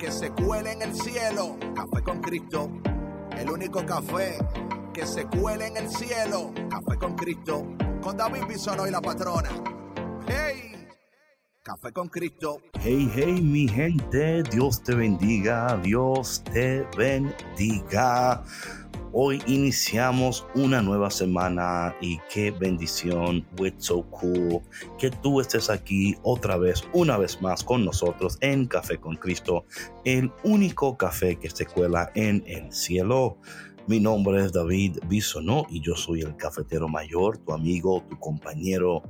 que se cuele en el cielo. Café con Cristo. El único café que se cuele en el cielo. Café con Cristo. Con David Bisono y la patrona. ¡Hey! Café con Cristo. Hey, hey, mi gente. Dios te bendiga. Dios te bendiga. Hoy iniciamos una nueva semana y qué bendición, it's so que tú estés aquí otra vez, una vez más con nosotros en Café con Cristo, el único café que se cuela en el cielo. Mi nombre es David Bisonó y yo soy el cafetero mayor, tu amigo, tu compañero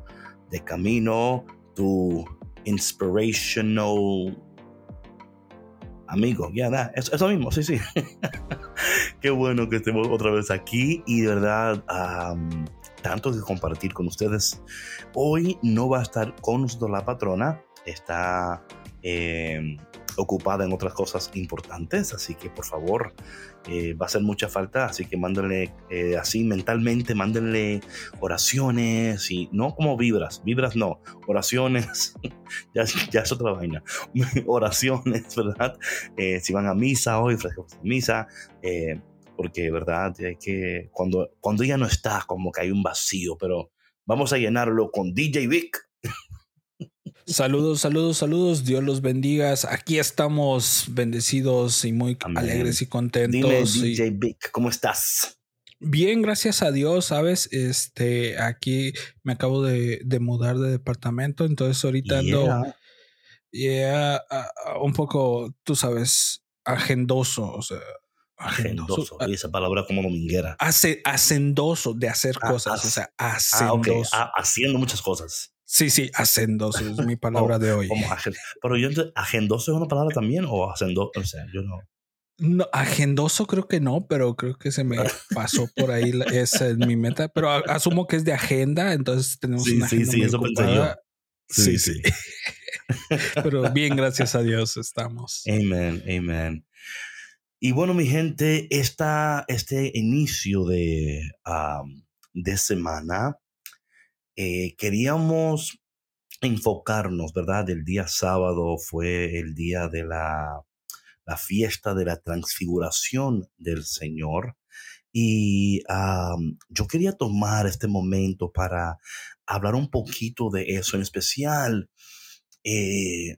de camino, tu inspirational amigo, ya da, eso, mismo, sí, sí. Qué bueno que estemos otra vez aquí y de verdad, tanto que compartir con ustedes. Hoy no va a estar con nosotros la patrona, está em, ocupada en otras cosas importantes, así que por favor, eh, va a hacer mucha falta, así que mándenle eh, así mentalmente, mándenle oraciones y no como vibras, vibras no, oraciones, ya, ya, es otra vaina, oraciones, ¿verdad? Eh, si van a misa hoy, misa, porque, ¿verdad? Hay que, cuando, cuando ella no está, como que hay un vacío, pero vamos a llenarlo con DJ Vic. Saludos, saludos, saludos. Dios los bendiga. Aquí estamos bendecidos y muy alegres y contentos. Dime, DJ Vic, ¿cómo estás? Bien, gracias a Dios, sabes, este, aquí me acabo de, mudar de departamento, entonces ahorita ando yeah, un poco, tú sabes, agendoso, o sea, agendoso, y esa palabra como dominguera. Hace, hacendoso de hacer ah, cosas, o sea, ah, hacendoso. Ah, haciendo muchas cosas. Sí, sí, hacendoso es mi palabra de hoy. pero yo, ¿agendoso es una palabra también o hacendoso? O sea, yo no. No, agendoso creo que no, pero creo que se me pasó por ahí, esa es mi meta, pero asumo que es de agenda, entonces tenemos una agenda sí, sí, eso pensé yo. Sí, sí. pero bien, gracias a Dios estamos. Amén, amén. Y bueno, mi gente, esta, este inicio de, de semana eh, queríamos enfocarnos, ¿verdad? El día sábado fue el día de la, la fiesta de la transfiguración del Señor. Y yo quería tomar este momento para hablar un poquito de eso, en especial eh,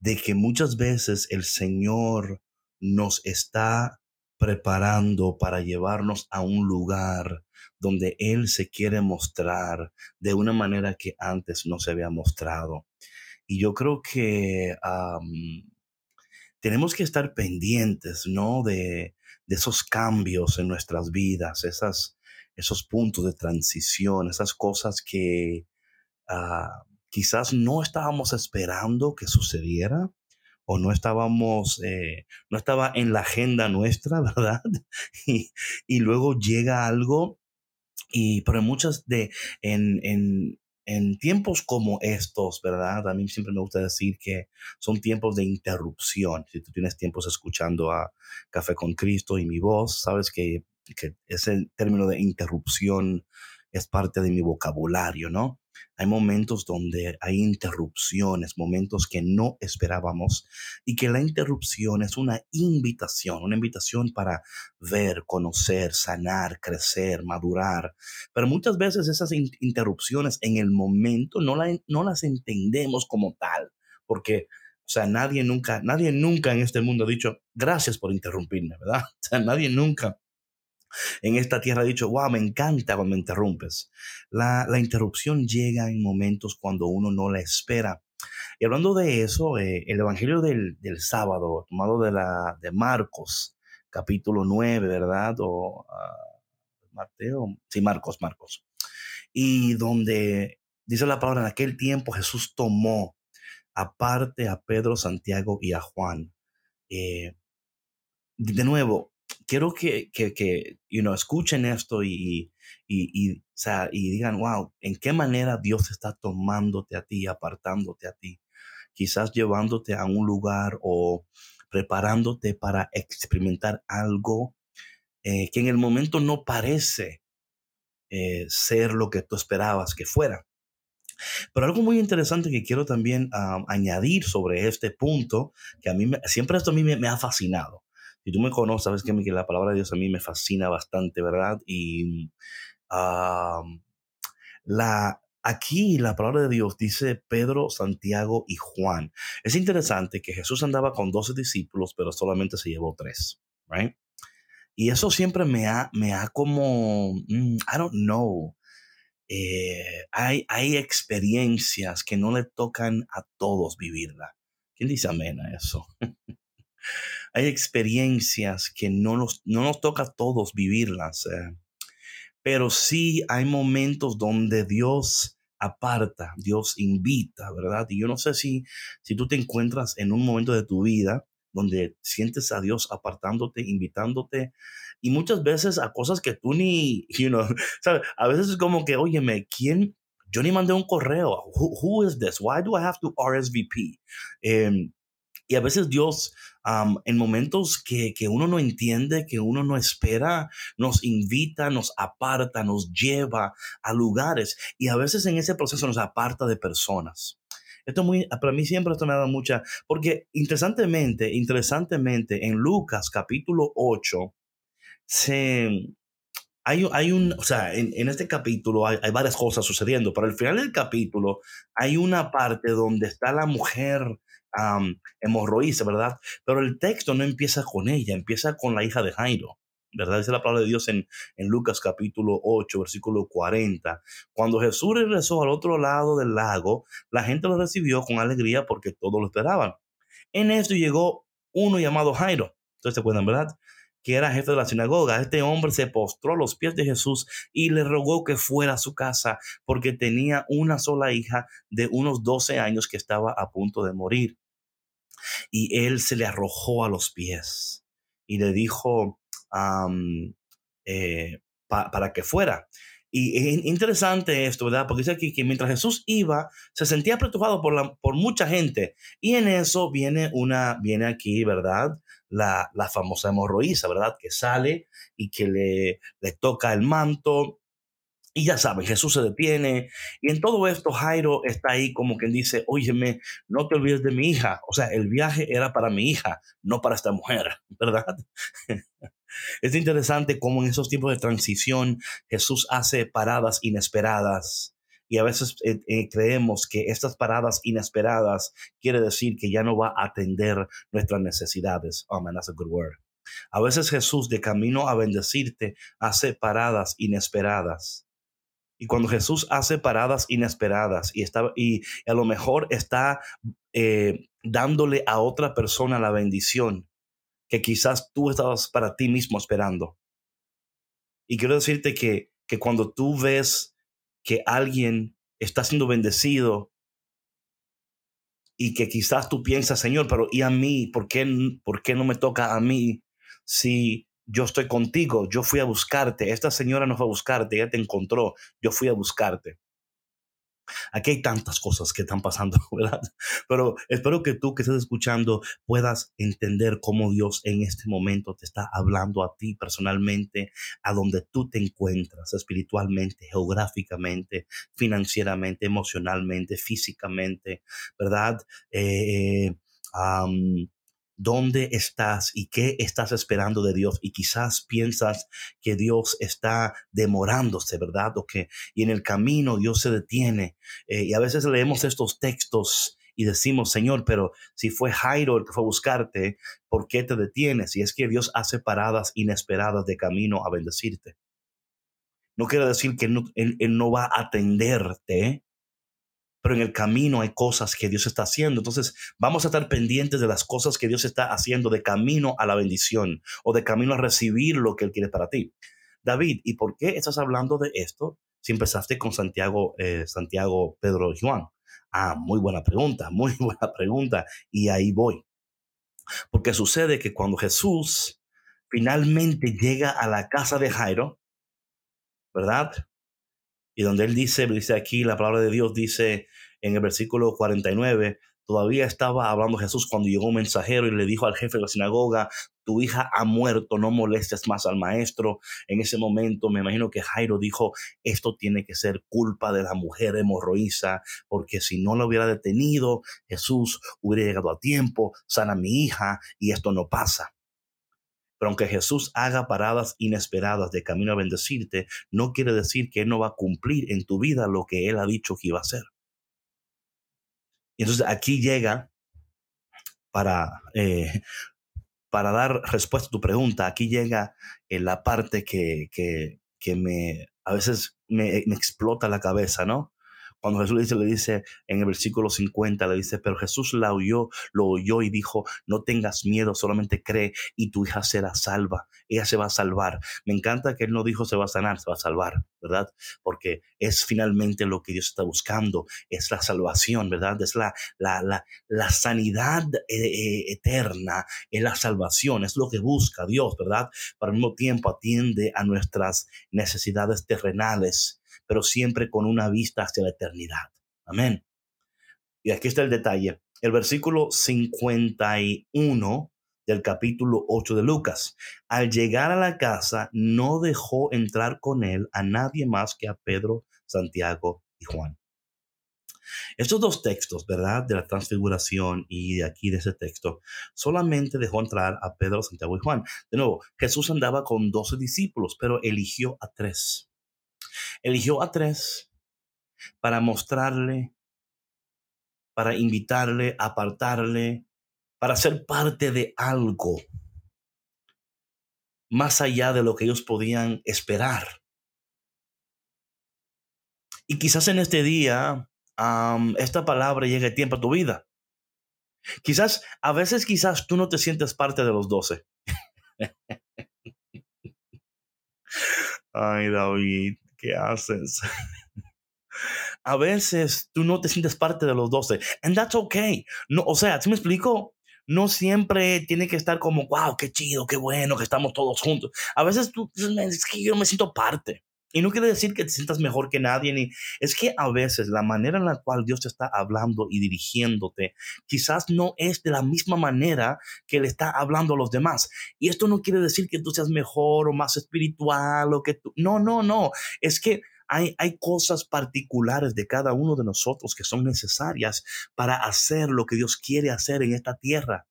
de que muchas veces el Señor nos está preparando para llevarnos a un lugar donde Él se quiere mostrar de una manera que antes no se había mostrado. Y yo creo que tenemos que estar pendientes, ¿no? De, esos cambios en nuestras vidas, esas, esos puntos de transición, esas cosas que ah, quizás no estábamos esperando que sucediera o no estábamos, eh, no estaba en la agenda nuestra, ¿verdad? Y, y luego llega algo y, pero en muchas de, en, en, en tiempos como estos, ¿verdad? A mí siempre me gusta decir que son tiempos de interrupción. Si tú tienes tiempos escuchando a Café con Cristo y mi voz, sabes que, que ese término de interrupción es parte de mi vocabulario, ¿no? Hay momentos donde hay interrupciones, momentos que no esperábamos y que la interrupción es una invitación, una invitación para ver, conocer, sanar, crecer, madurar. Pero muchas veces esas interrupciones en el momento no, no las entendemos como tal, porque o sea, nadie nunca, nadie nunca en este mundo ha dicho, gracias por interrumpirme, ¿verdad? O sea, nadie nunca en esta tierra ha dicho, wow, me encanta cuando me interrumpes. La, interrupción llega en momentos cuando uno no la espera. Y hablando de eso, eh, el Evangelio del, sábado, tomado de, la, de Marcos, capítulo 9, ¿verdad? O uh, Mateo, sí, Marcos, Marcos. Y donde dice la palabra, en aquel tiempo Jesús tomó aparte a Pedro, Santiago y a Juan. Eh, de nuevo, quiero que, que, que you know, escuchen esto y, y, y, y digan, wow, ¿en qué manera Dios está tomándote a ti, apartándote a ti? Quizás llevándote a un lugar o preparándote para experimentar algo eh, que en el momento no parece eh, ser lo que tú esperabas que fuera. Pero algo muy interesante que quiero también añadir sobre este punto, que a mí siempre esto a mí me, ha fascinado. Si tú me conoces, sabes que, la palabra de Dios a mí me fascina bastante, ¿verdad? Y la, aquí la palabra de Dios dice Pedro, Santiago y Juan. Es interesante que Jesús andaba con 12 discípulos, pero solamente se llevó tres, right? Y eso siempre me ha, me ha como, mm, I don't know, eh, hay, hay experiencias que no le tocan a todos vivirla. ¿Quién dice amén a eso? hay experiencias que no nos, no nos toca a todos vivirlas, eh, pero sí hay momentos donde Dios aparta, Dios invita, ¿verdad? Y yo no sé si, si tú te encuentras en un momento de tu vida donde sientes a Dios apartándote, invitándote, y muchas veces a cosas que tú ni, you know, ¿sabes? A veces es como que, óyeme, ¿quién? Yo ni mandé un correo. Who, is this? Why do I have to RSVP? Em, y a veces Dios, en momentos que, que, uno no entiende, que uno no espera, nos invita, nos aparta, nos lleva a lugares. Y a veces en ese proceso nos aparta de personas. Esto muy, para mí siempre esto me ha dado mucha, porque interesantemente, interesantemente, en Lucas capítulo 8, se, hay, hay un, o sea, en, en este capítulo hay, hay, varias cosas sucediendo, pero al final del capítulo hay una parte donde está la mujer um, ¿verdad? Pero el texto no empieza con ella, empieza con la hija de Jairo. ¿verdad? Dice la palabra de Dios en, en Lucas capítulo 8, versículo 40. Cuando Jesús regresó al otro lado del lago, la gente lo recibió con alegría porque todos lo esperaban. En esto llegó uno llamado Jairo. Ustedes se acuerdan, ¿verdad? que era jefe de la sinagoga. Este hombre se postró a los pies de Jesús y le rogó que fuera a su casa porque tenía una sola hija de unos 12 años que estaba a punto de morir. Y él se le arrojó a los pies y le dijo, eh, para que fuera. Y es interesante esto, ¿verdad? Porque dice aquí que mientras Jesús iba, se sentía apretujado por, la, por mucha gente. Y en eso viene una, viene aquí, ¿verdad? La, la famosa hemorroísa, ¿verdad? Que sale y que le, le toca el manto y ya saben, Jesús se detiene. Y en todo esto, Jairo está ahí como quien dice, óyeme, no te olvides de mi hija. O sea, el viaje era para mi hija, no para esta mujer, ¿verdad? es interesante cómo en esos tiempos de transición Jesús hace paradas inesperadas. Y a veces eh, eh, creemos que estas paradas inesperadas quiere decir que ya no va a atender nuestras necesidades. Oh that's a good word. A veces Jesús de camino a bendecirte hace paradas inesperadas y cuando Jesús hace paradas inesperadas y, está, y a lo mejor está eh, dándole a otra persona la bendición que quizás tú estabas para ti mismo esperando. Y quiero decirte que, que cuando tú ves que alguien está siendo bendecido y que quizás tú piensas, Señor, pero ¿y a mí? ¿Por qué, por qué no me toca a mí si yo estoy contigo, yo fui a buscarte, esta señora no fue a buscarte, ella te encontró, yo fui a buscarte. Aquí hay tantas cosas que están pasando, ¿verdad? Pero espero que tú que estés escuchando puedas entender cómo Dios en este momento te está hablando a ti personalmente, a donde tú te encuentras espiritualmente, geográficamente, financieramente, emocionalmente, físicamente, ¿verdad? Eh, eh dónde estás y qué estás esperando de Dios. Y quizás piensas que Dios está demorándose, ¿verdad? O que, y en el camino Dios se detiene. Eh, y a veces leemos estos textos y decimos, Señor, pero si fue Jairo el que fue a buscarte, ¿por qué te detienes? Y es que Dios hace paradas inesperadas de camino a bendecirte. No quiere decir que él, él no va a atenderte, pero en el camino hay cosas que Dios está haciendo. Entonces vamos a estar pendientes de las cosas que Dios está haciendo de camino a la bendición o de camino a recibir lo que Él quiere para ti. David, ¿y por qué estás hablando de esto? si empezaste con Santiago, eh, Santiago, Pedro y Juan? Ah, muy buena pregunta, muy buena pregunta. Y ahí voy. Porque sucede que cuando Jesús finalmente llega a la casa de Jairo, ¿verdad? Y donde él dice, dice aquí, la palabra de Dios dice en el versículo 49, Todavía estaba hablando Jesús cuando llegó un mensajero y le dijo al jefe de la sinagoga, tu hija ha muerto, no molestes más al maestro. En ese momento me imagino que Jairo dijo, esto tiene que ser culpa de la mujer hemorroísa, porque si no lo hubiera detenido, Jesús hubiera llegado a tiempo, sana mi hija y esto no pasa. Pero aunque Jesús haga paradas inesperadas de camino a bendecirte, no quiere decir que Él no va a cumplir en tu vida lo que Él ha dicho que iba a hacer. Y entonces aquí llega para, eh, para dar respuesta a tu pregunta, aquí llega eh, la parte que, que, que me, a veces me, explota la cabeza, ¿no? Cuando Jesús le dice, le dice en el versículo 50, le dice, pero Jesús la oyó, lo oyó y dijo, no tengas miedo, solamente cree y tu hija será salva, ella se va a salvar. Me encanta que él no dijo se va a sanar, se va a salvar, ¿verdad? Porque es finalmente lo que Dios está buscando, es la salvación, ¿verdad? Es la, la, la, la sanidad eh, eh, eterna, es la salvación, es lo que busca Dios, ¿verdad? Pero al mismo tiempo atiende a nuestras necesidades terrenales pero siempre con una vista hacia la eternidad. Amén. Y aquí está el detalle. El versículo 51 del capítulo 8 de Lucas. Al llegar a la casa, no dejó entrar con él a nadie más que a Pedro, Santiago y Juan. Estos dos textos, ¿verdad? De la transfiguración y de aquí de ese texto, solamente dejó entrar a Pedro, Santiago y Juan. De nuevo, Jesús andaba con doce discípulos, pero eligió a tres. Eligió a tres para mostrarle, para invitarle, apartarle, para ser parte de algo más allá de lo que ellos podían esperar. Y quizás en este día esta palabra llegue a tiempo a tu vida. Quizás, a veces quizás tú no te sientes parte de los doce. Ay, David. ¿Qué haces? a veces tú no te sientes parte de los doce. And that's okay. No, o sea, ¿sí me explico? No siempre tiene que estar como, wow, qué chido, qué bueno que estamos todos juntos. A veces tú es que yo me siento parte. Y no quiere decir que te sientas mejor que nadie, ni es que a veces la manera en la cual Dios te está hablando y dirigiéndote quizás no es de la misma manera que le está hablando a los demás. Y esto no quiere decir que tú seas mejor o más espiritual o que tú... No, no, no. Es que hay, hay, cosas particulares de cada uno de nosotros que son necesarias para hacer lo que Dios quiere hacer en esta tierra.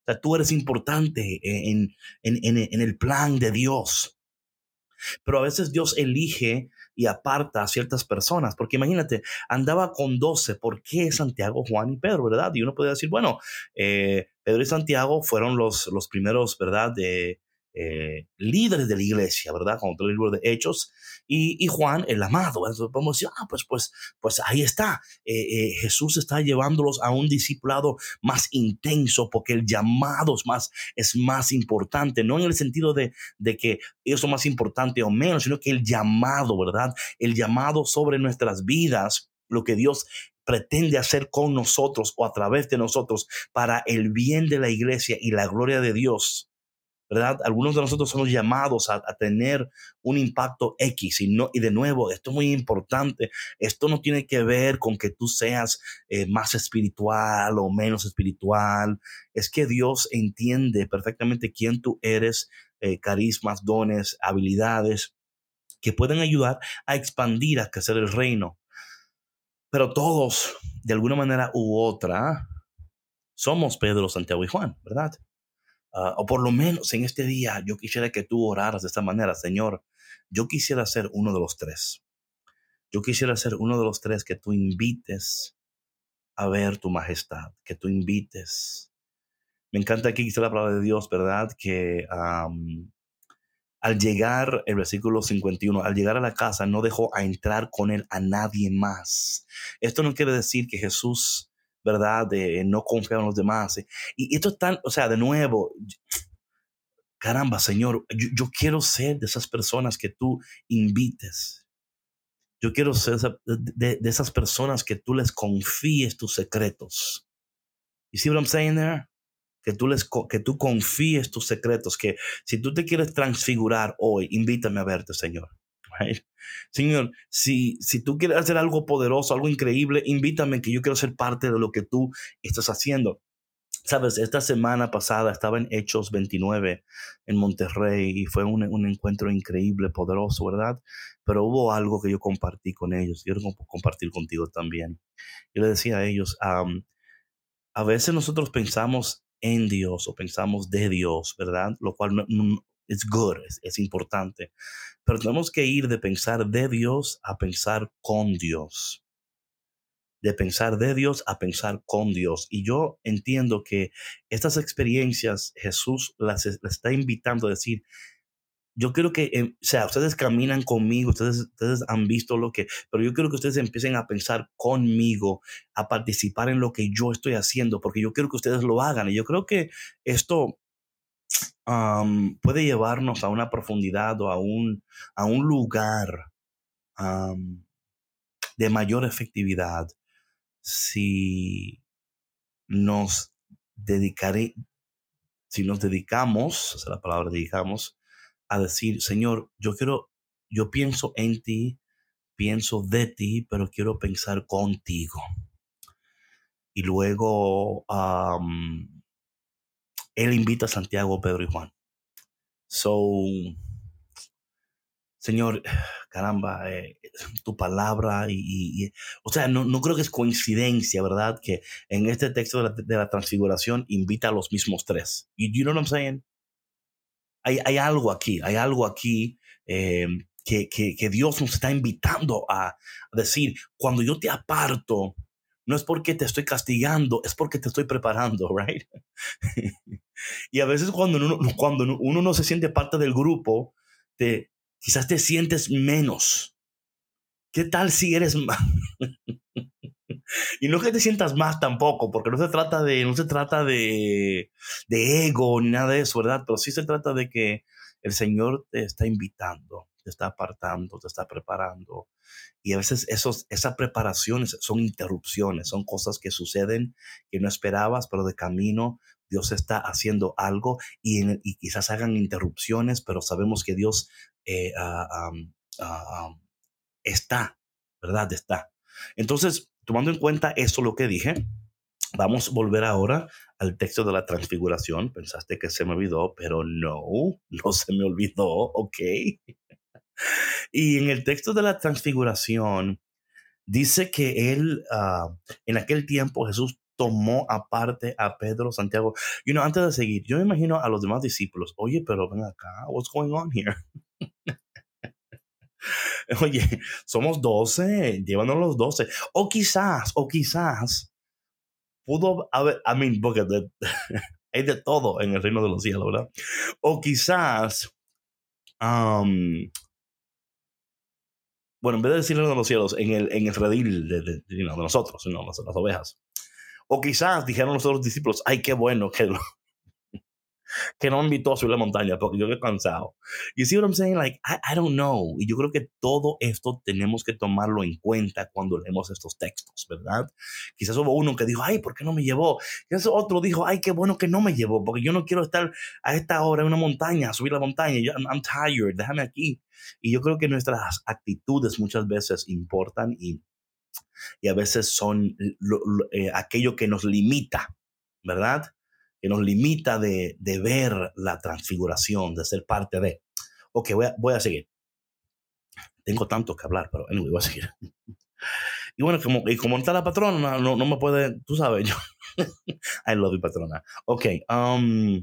O sea, tú eres importante en, en, en, en el plan de Dios. Pero a veces Dios elige y aparta a ciertas personas, porque imagínate, andaba con doce, ¿por qué Santiago, Juan y Pedro, verdad? Y uno puede decir, bueno, eh, Pedro y Santiago fueron los, los primeros, ¿verdad? De, eh, líderes de la iglesia, ¿verdad? Todo el libro de Hechos, y, Juan, el amado. Entonces podemos decir, ah, pues, pues, pues ahí está. Eh, eh, Jesús está llevándolos a un discipulado más intenso porque el llamado es más, es más importante, no en el sentido de, que ellos son más importantes o menos, sino que el llamado, ¿verdad? El llamado sobre nuestras vidas, lo que Dios pretende hacer con nosotros o a través de nosotros para el bien de la iglesia y la gloria de Dios ¿verdad? Algunos de nosotros somos llamados a, tener un impacto X y, no, y de nuevo, esto es muy importante, esto no tiene que ver con que tú seas eh, más espiritual o menos espiritual, es que Dios entiende perfectamente quién tú eres, eh, carismas, dones, habilidades que pueden ayudar a expandir, a crecer el reino. Pero todos, de alguna manera u otra, somos Pedro, Santiago y Juan, ¿verdad? Ah, o por lo menos en este día, yo quisiera que tú oraras de esta manera, Señor. Yo quisiera ser uno de los tres. Yo quisiera ser uno de los tres que tú invites a ver tu majestad, que tú invites. Me encanta aquí dice la palabra de Dios, ¿verdad? Que al llegar, el versículo 51, al llegar a la casa no dejó a entrar con él a nadie más. Esto no quiere decir que Jesús ¿verdad? De no confiar en los demás. Y, esto es o sea, de nuevo, caramba, Señor, yo, quiero ser de esas personas que tú invites. Yo quiero ser de, esas personas que tú les confíes tus secretos. You see what I'm saying there? Que tú, les, que tú confíes tus secretos, que si tú te quieres transfigurar hoy, invítame a verte, Señor. Señor, si, si tú quieres hacer algo poderoso, algo increíble, invítame que yo quiero ser parte de lo que tú estás haciendo. Sabes, esta semana pasada estaba en Hechos 29 en Monterrey y fue un, un, encuentro increíble, poderoso, ¿verdad? Pero hubo algo que yo compartí con ellos, quiero compartir contigo también. Yo le decía a ellos, a veces nosotros pensamos en Dios o pensamos de Dios, ¿verdad? Lo cual es good, es importante. Pero tenemos que ir de pensar de Dios a pensar con Dios de pensar de Dios a pensar con Dios. Y yo entiendo que estas experiencias Jesús las, está invitando a decir, yo quiero que, em, o sea, ustedes caminan conmigo, ustedes, ustedes han visto lo que, pero yo quiero que ustedes empiecen a pensar conmigo, a participar en lo que yo estoy haciendo, porque yo quiero que ustedes lo hagan. Y yo creo que esto puede llevarnos a una profundidad o a un, a un lugar de mayor efectividad si nos dedicaré, si nos dedicamos, esa es la palabra dedicamos, a decir, Señor, yo quiero, yo pienso en ti, pienso de ti, pero quiero pensar contigo. Y luego él invita a Santiago, Pedro y Juan. So, Señor, caramba, eh, tu palabra y, o sea, no, no, creo que es coincidencia, ¿verdad? Que en este texto de la, transfiguración invita a los mismos tres. You, you know what I'm saying? Hay, hay algo aquí, hay algo aquí em, que, que, que, Dios nos está invitando a, decir, cuando yo te aparto, no es porque te estoy castigando, es porque te estoy preparando, right? y a veces cuando uno, cuando uno no se siente parte del grupo, te, quizás te sientes menos. ¿Qué tal si eres más? y no que te sientas más tampoco, porque no se trata de, no se trata de, de ego ni nada de eso, ¿verdad? Pero sí se trata de que el Señor te está invitando, te está apartando, te está preparando. Y a veces esos, esas preparaciones son interrupciones, son cosas que suceden que no esperabas, pero de camino Dios está haciendo algo y, quizás hagan interrupciones, pero sabemos que Dios eh, ah, ah, está, ¿verdad? Está. Entonces, tomando en cuenta eso lo que dije, vamos a volver ahora al texto de la transfiguración. Pensaste que se me olvidó, pero no, no se me olvidó, ¿ok? Y en el texto de la transfiguración dice que él, ah, en aquel tiempo Jesús tomó aparte a Pedro, Santiago. You know, antes de seguir, yo me imagino a los demás discípulos, oye, pero ven acá, what's going on here? Oye, somos 12, llévanos los 12. O quizás, o quizás, pudo haber, I mean, porque hay de todo en el reino de los cielos, ¿verdad? O quizás, um, bueno, en vez de decir de los cielos, en el, en el redil de, de, nosotros, no, las, las, ovejas. O quizás dijeron los otros discípulos, ay, qué bueno que no me invitó a subir la montaña porque yo he cansado. You see what I'm saying? Like, I, I, don't know. Y yo creo que todo esto tenemos que tomarlo en cuenta cuando leemos estos textos, ¿verdad? Quizás hubo uno que dijo, ay, ¿por qué no me llevó? Quizás otro dijo, ay, qué bueno que no me llevó, porque yo no quiero estar a esta hora en una montaña, subir la montaña. Yo, I'm, tired, déjame aquí. Y yo creo que nuestras actitudes muchas veces importan y, y a veces son eh, aquello que nos limita, ¿verdad? Que nos limita de, de ver la transfiguración, de ser parte de. Ok, voy a, voy a seguir. Tengo tanto que hablar, pero anyway, voy a seguir. Y bueno, como, y como está la patrona, no, no me puede, tú sabes, yo. I love you, patrona. Ok, um,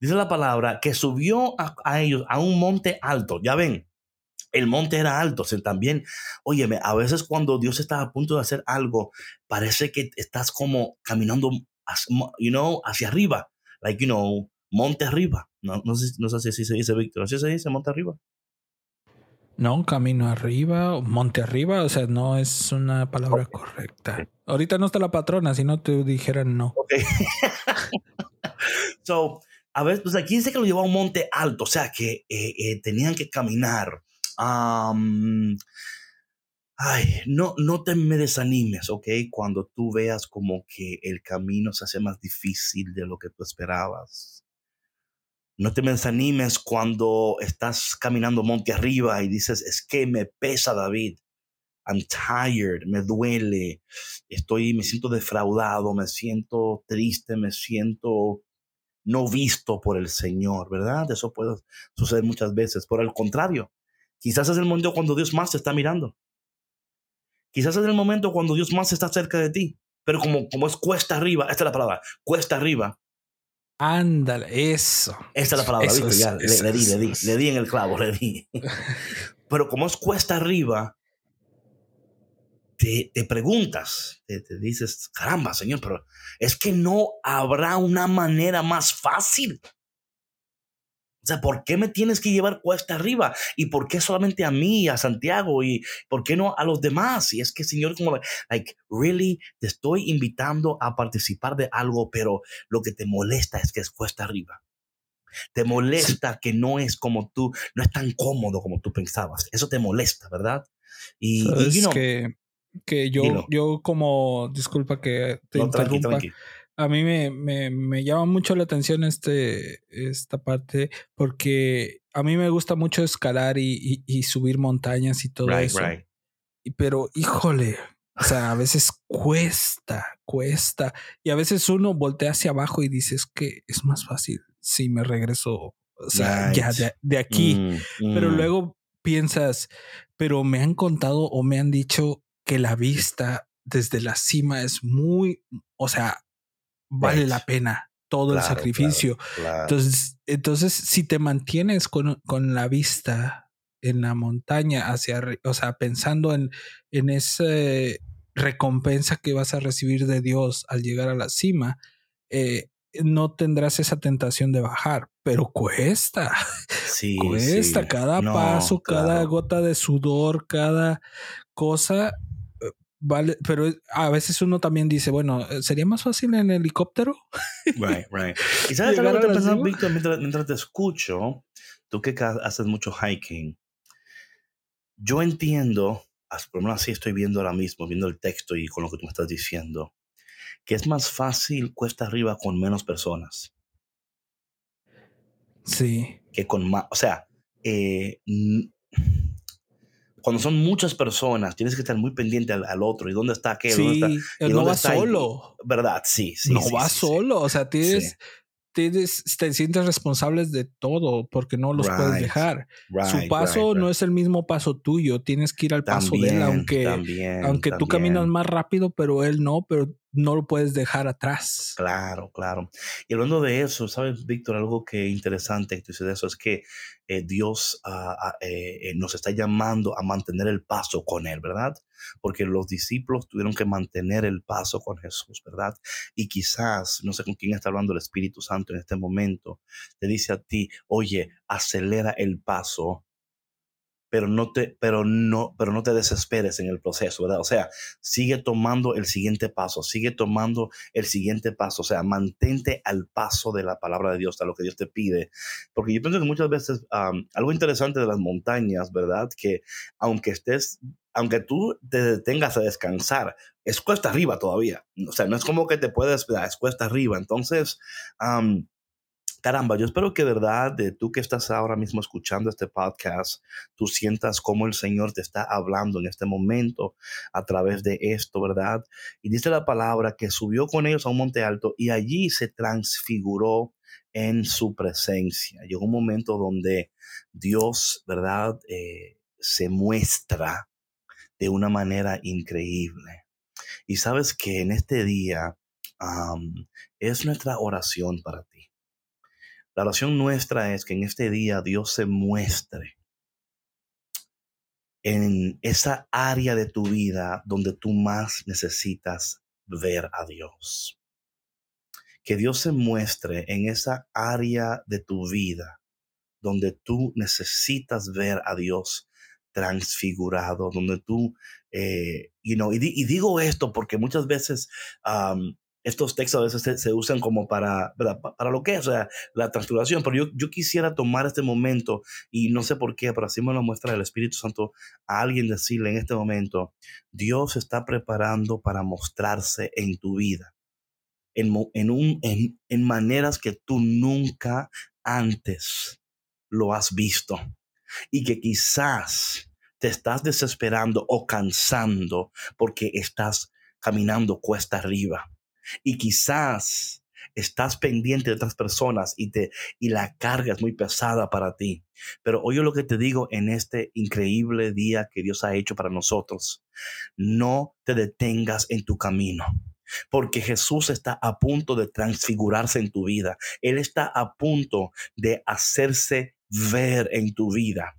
dice la palabra que subió a, a, ellos a un monte alto. Ya ven, el monte era alto. O sea, también, óyeme, a veces cuando Dios está a punto de hacer algo, parece que estás como caminando you know, hacia arriba, like, you know, monte arriba. No, no, sé, no sé si se dice, Víctor, ¿así se dice monte arriba? No, camino arriba, monte arriba, o sea, no es una palabra correcta. Ahorita no está la patrona, si no te dijeran no. Okay. so, a ver, pues aquí dice que lo llevó a un monte alto, o sea, que eh, eh, tenían que caminar. Um, ay, no, no te me desanimes, ¿ok? Cuando tú veas como que el camino se hace más difícil de lo que tú esperabas. No te me desanimes cuando estás caminando monte arriba y dices, es que me pesa David. I'm tired, me duele, estoy, me siento defraudado, me siento triste, me siento no visto por el Señor, ¿verdad? Eso puede suceder muchas veces. Por el contrario, quizás es el momento cuando Dios más te está mirando. Quizás es el momento cuando Dios más está cerca de ti. Pero como, como es cuesta arriba, esta es la palabra, cuesta arriba. Ándale, eso. Esta es la palabra, ¿viste? ya, le, le, di, le di, le di en el clavo, le di. Pero como es cuesta arriba, te, preguntas, te, dices, caramba, Señor, pero es que no habrá una manera más fácil. Sea, ¿por qué me tienes que llevar cuesta arriba? ¿Y por qué solamente a mí, a Santiago? ¿Y por qué no a los demás? Y es que, Señor, como, like, really, te estoy invitando a participar de algo, pero lo que te molesta es que es cuesta arriba. Te molesta que no es como tú, no es tan cómodo como tú pensabas. Eso te molesta, ¿verdad? Y, y que que yo, yo como, disculpa que te interrumpa, a mí me, me, me, llama mucho la atención este, esta parte porque a mí me gusta mucho escalar y, y, subir montañas y todo eso. Pero híjole, o sea, a veces cuesta, cuesta. Y a veces uno voltea hacia abajo y dices que es más fácil si me regreso, o sea, ya de, aquí. Mm, pero mm. luego piensas, pero me han contado o me han dicho que la vista desde la cima es muy, o sea, vale la pena todo el sacrificio. Entonces, entonces, si te mantienes con, con, la vista en la montaña hacia, o sea, pensando en, en esa recompensa que vas a recibir de Dios al llegar a la cima, eh, no tendrás esa tentación de bajar, pero cuesta. Sí, cuesta cada paso, cada gota de sudor, cada cosa Vale, pero a veces uno también dice, bueno, ¿sería más fácil en helicóptero? Right, right. Y sabes algo que pensando, Víctor, mientras, te escucho, tú que haces mucho hiking, yo entiendo, por lo menos así estoy viendo ahora mismo, viendo el texto y con lo que tú me estás diciendo, que es más fácil cuesta arriba con menos personas. Sí. Que con más, o sea, eh, cuando son muchas personas, tienes que estar muy pendiente al, otro y dónde está aquel. Sí, dónde está, no va solo. ¿Verdad? Sí, sí. No va solo. O sea, tienes, tienes, te sientes responsables de todo porque no los puedes dejar. Su paso no es el mismo paso tuyo. Tienes que ir al paso de él, aunque, aunque tú caminas más rápido, pero él no, pero no lo puedes dejar atrás. Claro, claro. Y hablando de eso, ¿sabes, Víctor? Algo que interesante que tú dices de eso es que eh, Dios ah, ah, eh, eh, nos está llamando a mantener el paso con Él, ¿verdad? Porque los discípulos tuvieron que mantener el paso con Jesús, ¿verdad? Y quizás, no sé con quién está hablando el Espíritu Santo en este momento, te dice a ti, oye, acelera el paso pero no te, pero no, pero no te desesperes en el proceso, ¿verdad? O sea, sigue tomando el siguiente paso, sigue tomando el siguiente paso, o sea, mantente al paso de la palabra de Dios, a lo que Dios te pide, porque yo pienso que muchas veces algo interesante de las montañas, ¿verdad? Que aunque estés aunque tú te detengas a descansar, es cuesta arriba todavía. O sea, no es como que te puedes, es cuesta arriba. Entonces, caramba, yo espero que verdad, de tú que estás ahora mismo escuchando este podcast, tú sientas cómo el Señor te está hablando en este momento a través de esto, ¿verdad? Y dice la palabra que subió con ellos a un monte alto y allí se transfiguró en su presencia. Llegó un momento donde Dios, ¿verdad? Eh, se muestra de una manera increíble. Y sabes que en este día es nuestra oración para la oración nuestra es que en este día Dios se muestre en esa área de tu vida donde tú más necesitas ver a Dios. Que Dios se muestre en esa área de tu vida donde tú necesitas ver a Dios transfigurado, donde tú, eh, you know, y, digo esto porque muchas veces estos textos a veces se, usan como para, para lo que es, o sea, la transfiguración, pero yo, yo quisiera tomar este momento y no sé por qué, pero así me lo muestra el Espíritu Santo a alguien decirle en este momento, Dios está preparando para mostrarse en tu vida, en, en, un, en, en maneras que tú nunca antes lo has visto y que quizás te estás desesperando o cansando porque estás caminando cuesta arriba y quizás estás pendiente de otras personas y, te, y la carga es muy pesada para ti. Pero oye lo que te digo en este increíble día que Dios ha hecho para nosotros. No te detengas en tu camino. Porque Jesús está a punto de transfigurarse en tu vida. Él está a punto de hacerse ver en tu vida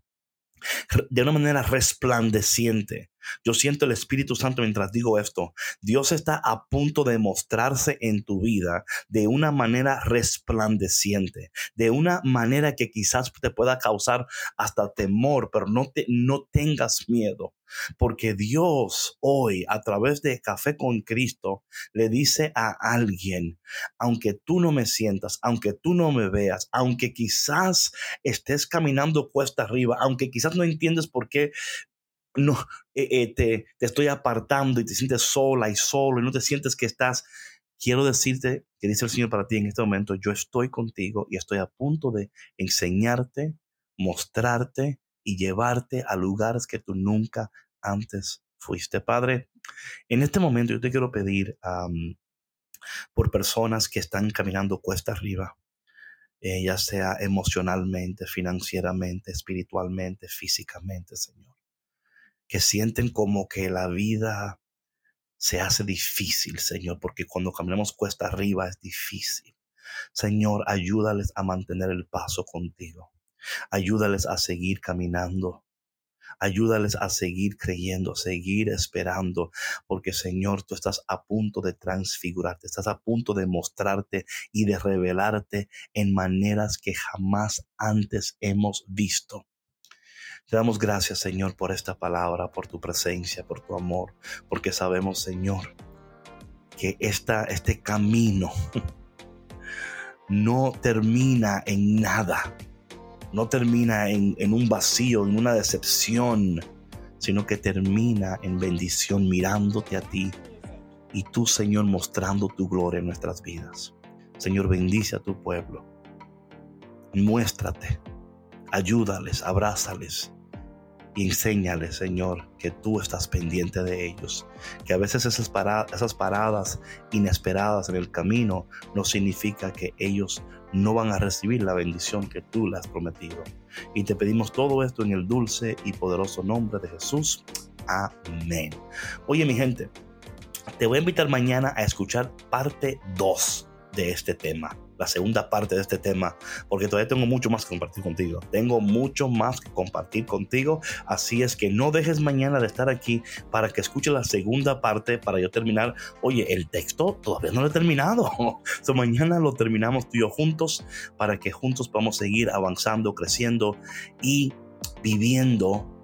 de una manera resplandeciente. Yo siento el Espíritu Santo mientras digo esto. Dios está a punto de mostrarse en tu vida de una manera resplandeciente, de una manera que quizás te pueda causar hasta temor, pero no, te, no tengas miedo. Porque Dios hoy, a través de Café con Cristo, le dice a alguien, aunque tú no me sientas, aunque tú no me veas, aunque quizás estés caminando cuesta arriba, aunque quizás no entiendes por qué no eh, eh, te, estoy apartando y te sientes sola y solo y no te sientes que estás, quiero decirte que dice el Señor para ti en este momento, yo estoy contigo y estoy a punto de enseñarte, mostrarte y llevarte a lugares que tú nunca antes fuiste. Padre, en este momento yo te quiero pedir por personas que están caminando cuesta arriba, eh, ya sea emocionalmente, financieramente, espiritualmente, físicamente, Señor que sienten como que la vida se hace difícil, Señor, porque cuando caminamos cuesta arriba es difícil. Señor, ayúdales a mantener el paso contigo. Ayúdales a seguir caminando. Ayúdales a seguir creyendo, seguir esperando, porque Señor, tú estás a punto de transfigurarte, estás a punto de mostrarte y de revelarte en maneras que jamás antes hemos visto. Te damos gracias, Señor, por esta palabra, por tu presencia, por tu amor, porque sabemos, Señor, que esta, este camino no termina en nada, no termina en, en un vacío, en una decepción, sino que termina en bendición mirándote a ti y tú, Señor, mostrando tu gloria en nuestras vidas. Señor, bendice a tu pueblo. Muéstrate, ayúdales, abrázales y enséñales, Señor, que tú estás pendiente de ellos. Que a veces esas, paradas, inesperadas en el camino no significa que ellos no van a recibir la bendición que tú les has prometido. Y te pedimos todo esto en el dulce y poderoso nombre de Jesús. Amén. Oye, mi gente, te voy a invitar mañana a escuchar parte 2 de este tema la segunda parte de este tema, porque todavía tengo mucho más que compartir contigo. Tengo mucho más que compartir contigo, así es que no dejes mañana de estar aquí para que escuches la segunda parte para yo terminar. Oye, el texto todavía no lo he terminado. so, mañana lo terminamos tú y yo juntos para que juntos podamos seguir avanzando, creciendo y viviendo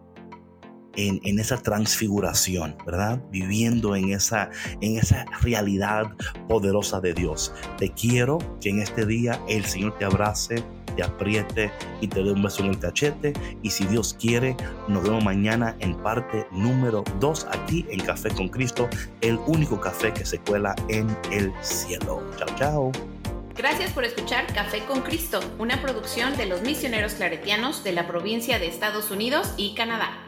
en, esa transfiguración, ¿verdad? Viviendo en esa, en esa realidad poderosa de Dios. Te quiero que en este día el Señor te abrace, te apriete y te dé un beso en el cachete. Y si Dios quiere, nos vemos mañana en parte número 2 aquí en Café con Cristo, el único café que se cuela en el cielo. Chao, chao. Gracias por escuchar Café con Cristo, una producción de los misioneros claretianos de la provincia de Estados Unidos y Canadá.